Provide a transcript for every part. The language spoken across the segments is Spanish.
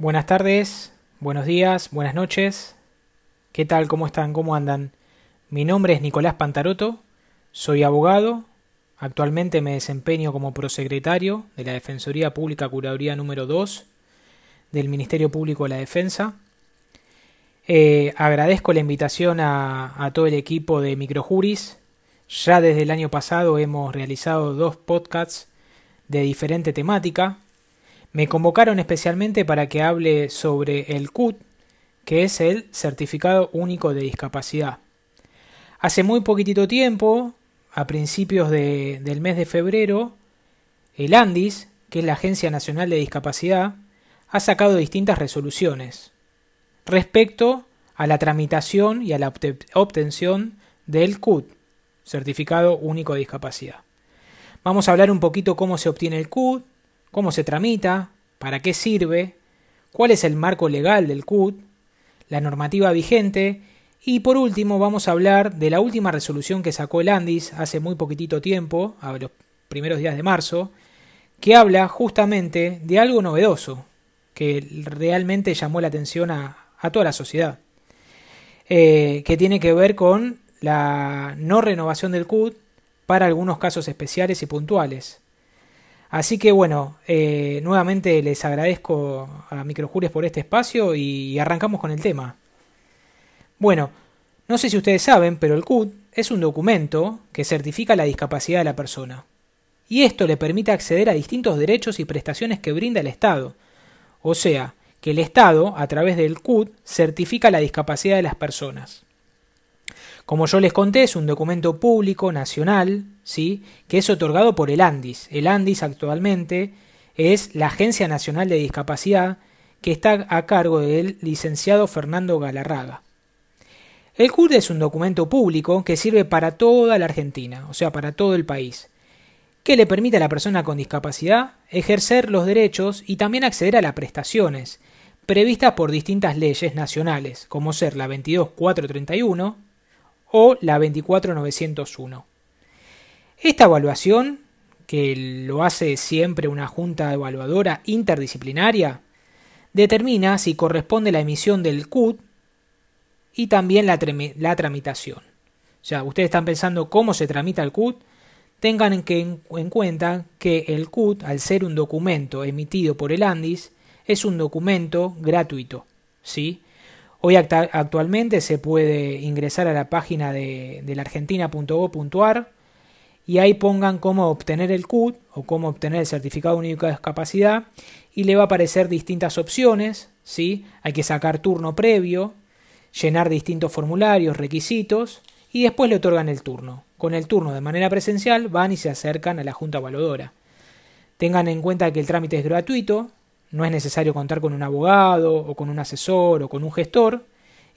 Buenas tardes, buenos días, buenas noches. ¿Qué tal? ¿Cómo están? ¿Cómo andan? Mi nombre es Nicolás Pantaroto, soy abogado, actualmente me desempeño como prosecretario de la Defensoría Pública Curaduría número 2 del Ministerio Público de la Defensa. Eh, agradezco la invitación a, a todo el equipo de Microjuris. Ya desde el año pasado hemos realizado dos podcasts de diferente temática. Me convocaron especialmente para que hable sobre el CUT, que es el Certificado Único de Discapacidad. Hace muy poquitito tiempo, a principios de, del mes de febrero, el ANDIS, que es la Agencia Nacional de Discapacidad, ha sacado distintas resoluciones respecto a la tramitación y a la obtención del CUT, Certificado Único de Discapacidad. Vamos a hablar un poquito cómo se obtiene el CUT, cómo se tramita, para qué sirve, cuál es el marco legal del CUT, la normativa vigente y por último vamos a hablar de la última resolución que sacó el Andis hace muy poquitito tiempo, a los primeros días de marzo, que habla justamente de algo novedoso, que realmente llamó la atención a, toda la sociedad, eh, que tiene que ver con la no renovación del CUT para algunos casos especiales y puntuales. Así que bueno, eh, nuevamente les agradezco a Microjures por este espacio y arrancamos con el tema. Bueno, no sé si ustedes saben, pero el CUT es un documento que certifica la discapacidad de la persona. Y esto le permite acceder a distintos derechos y prestaciones que brinda el Estado. O sea, que el Estado, a través del CUT, certifica la discapacidad de las personas. Como yo les conté, es un documento público, nacional, ¿sí? que es otorgado por el ANDIS. El ANDIS actualmente es la Agencia Nacional de Discapacidad que está a cargo del licenciado Fernando Galarraga. El CUT es un documento público que sirve para toda la Argentina, o sea, para todo el país, que le permite a la persona con discapacidad ejercer los derechos y también acceder a las prestaciones previstas por distintas leyes nacionales, como ser la 22431 o la 24901. Esta evaluación, que lo hace siempre una junta evaluadora interdisciplinaria, determina si corresponde la emisión del CUT y también la, tramitación. O sea, ustedes están pensando cómo se tramita el CUT, tengan en cuenta que el CUT, al ser un documento emitido por el ANDIS, es un documento gratuito. ¿sí? Hoy actualmente se puede ingresar a la página de, de la argentina.gov.ar y ahí pongan cómo obtener el CUT o cómo obtener el certificado único de discapacidad y le va a aparecer distintas opciones, ¿sí? Hay que sacar turno previo, llenar distintos formularios, requisitos y después le otorgan el turno. Con el turno de manera presencial van y se acercan a la Junta Evaluadora. Tengan en cuenta que el trámite es gratuito, no es necesario contar con un abogado o con un asesor o con un gestor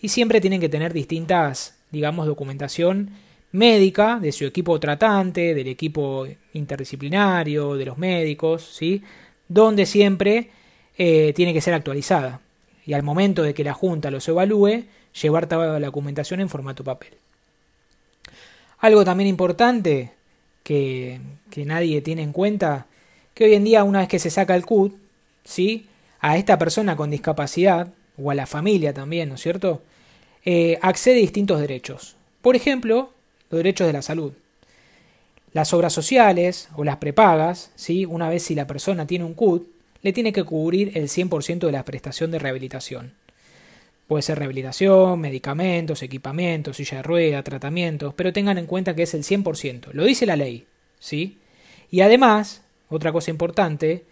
y siempre tienen que tener distintas, digamos, documentación médica de su equipo tratante, del equipo interdisciplinario, de los médicos, ¿sí? Donde siempre eh, tiene que ser actualizada. Y al momento de que la Junta los evalúe, llevar toda la documentación en formato papel. Algo también importante que, que, nadie tiene en cuenta, que hoy en día una vez que se saca el CUT, ¿sí? a esta persona con discapacidad, o a la familia también, ¿no es cierto?, eh, accede a distintos derechos. Por ejemplo, los derechos de la salud. Las obras sociales o las prepagas, ¿sí? una vez si la persona tiene un CUT, le tiene que cubrir el 100% de la prestación de rehabilitación. Puede ser rehabilitación, medicamentos, equipamientos, silla de rueda, tratamientos, pero tengan en cuenta que es el 100%. Lo dice la ley, ¿sí? Y además, otra cosa importante,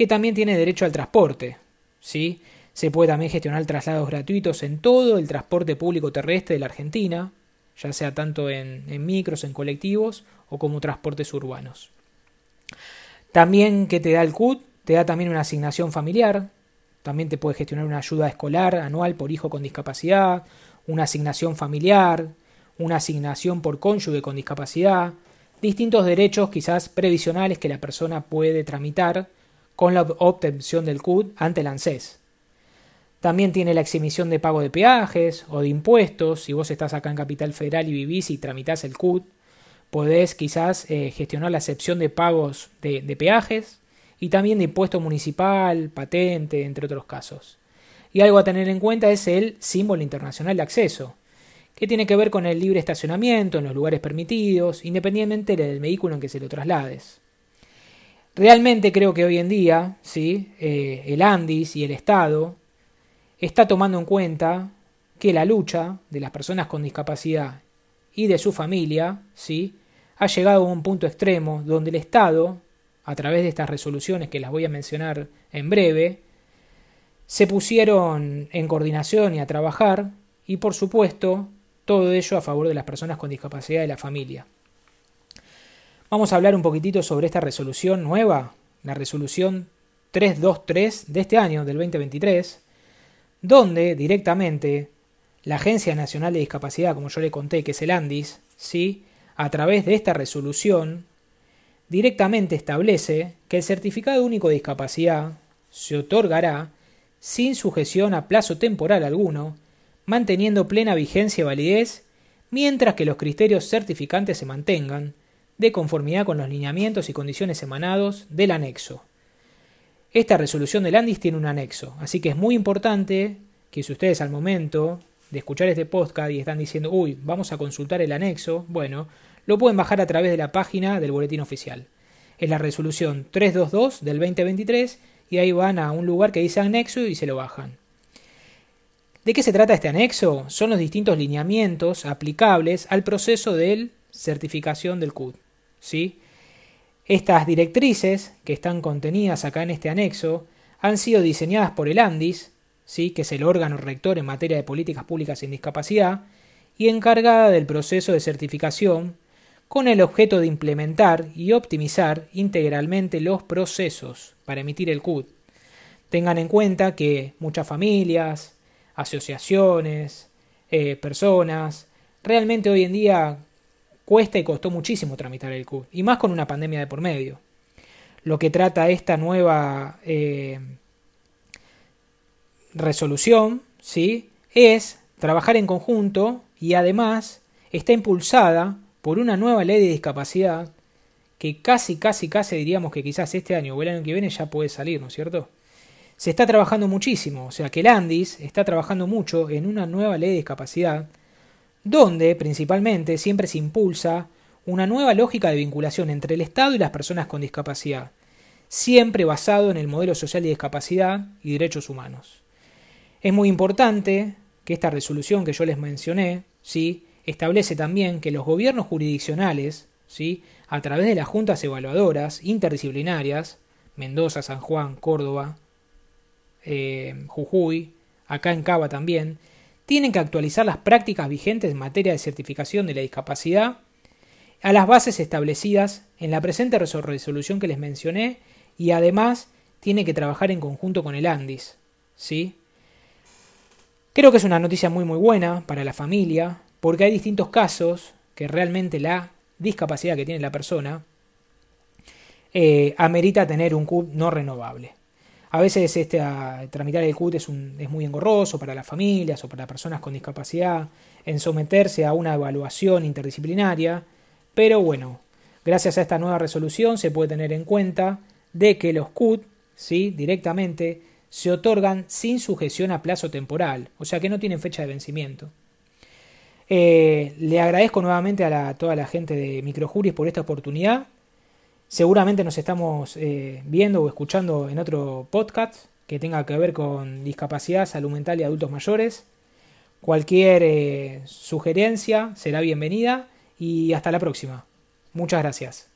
que también tiene derecho al transporte, ¿sí? Se puede también gestionar traslados gratuitos en todo el transporte público terrestre de la Argentina, ya sea tanto en, micros, en colectivos o como transportes urbanos. También que te da el CUT, te da también una asignación familiar, también te puede gestionar una ayuda escolar anual por hijo con discapacidad, una asignación familiar, una asignación por cónyuge con discapacidad, distintos derechos quizás previsionales que la persona puede tramitar con la obtención del CUT ante el ANSES. También tiene la exhibición de pago de peajes o de impuestos. Si vos estás acá en Capital Federal y vivís y tramitas el CUT, podés quizás eh, gestionar la excepción de pagos de, de peajes y también de impuesto municipal, patente, entre otros casos. Y algo a tener en cuenta es el símbolo internacional de acceso, que tiene que ver con el libre estacionamiento en los lugares permitidos, independientemente del vehículo en que se lo traslades. Realmente creo que hoy en día, ¿sí? Eh, el Andis y el Estado está tomando en cuenta que la lucha de las personas con discapacidad y de su familia, ¿sí? ha llegado a un punto extremo donde el Estado, a través de estas resoluciones que las voy a mencionar en breve, se pusieron en coordinación y a trabajar y por supuesto todo ello a favor de las personas con discapacidad y la familia. Vamos a hablar un poquitito sobre esta resolución nueva, la resolución 323 de este año, del 2023, donde directamente la Agencia Nacional de Discapacidad, como yo le conté, que es el ANDIS, ¿sí? a través de esta resolución, directamente establece que el certificado único de discapacidad se otorgará sin sujeción a plazo temporal alguno, manteniendo plena vigencia y validez, mientras que los criterios certificantes se mantengan, de conformidad con los lineamientos y condiciones emanados del anexo. Esta resolución del ANDIS tiene un anexo, así que es muy importante que si ustedes al momento de escuchar este podcast y están diciendo, uy, vamos a consultar el anexo, bueno, lo pueden bajar a través de la página del boletín oficial. Es la resolución 322 del 2023 y ahí van a un lugar que dice anexo y se lo bajan. ¿De qué se trata este anexo? Son los distintos lineamientos aplicables al proceso de certificación del CUD. ¿Sí? Estas directrices, que están contenidas acá en este anexo, han sido diseñadas por el ANDIS, ¿sí? que es el órgano rector en materia de políticas públicas sin discapacidad, y encargada del proceso de certificación con el objeto de implementar y optimizar integralmente los procesos para emitir el CUD. Tengan en cuenta que muchas familias, asociaciones, eh, personas, realmente hoy en día cuesta y costó muchísimo tramitar el CUD, y más con una pandemia de por medio. Lo que trata esta nueva eh, resolución, ¿sí? Es trabajar en conjunto y además está impulsada por una nueva ley de discapacidad que casi, casi, casi diríamos que quizás este año o el año que viene ya puede salir, ¿no es cierto? Se está trabajando muchísimo, o sea que el ANDIS está trabajando mucho en una nueva ley de discapacidad, donde principalmente siempre se impulsa una nueva lógica de vinculación entre el Estado y las personas con discapacidad, siempre basado en el modelo social de discapacidad y derechos humanos. Es muy importante que esta resolución que yo les mencioné, ¿sí? establece también que los gobiernos jurisdiccionales, ¿sí? a través de las juntas evaluadoras interdisciplinarias, Mendoza, San Juan, Córdoba, eh, Jujuy, acá en Cava también, tienen que actualizar las prácticas vigentes en materia de certificación de la discapacidad a las bases establecidas en la presente resolución que les mencioné y además tiene que trabajar en conjunto con el ANDIS. ¿sí? Creo que es una noticia muy muy buena para la familia, porque hay distintos casos que realmente la discapacidad que tiene la persona eh, amerita tener un CUT no renovable. A veces este, tramitar el CUT es, muy engorroso para las familias o para personas con discapacidad en someterse a una evaluación interdisciplinaria, pero bueno, gracias a esta nueva resolución se puede tener en cuenta de que los CUT ¿sí? directamente se otorgan sin sujeción a plazo temporal, o sea que no tienen fecha de vencimiento. Eh, le agradezco nuevamente a toda la gente de Microjuris por esta oportunidad. Seguramente nos estamos eh, viendo o escuchando en otro podcast que tenga que ver con discapacidad, salud mental y adultos mayores. Cualquier eh, sugerencia será bienvenida y hasta la próxima. Muchas gracias.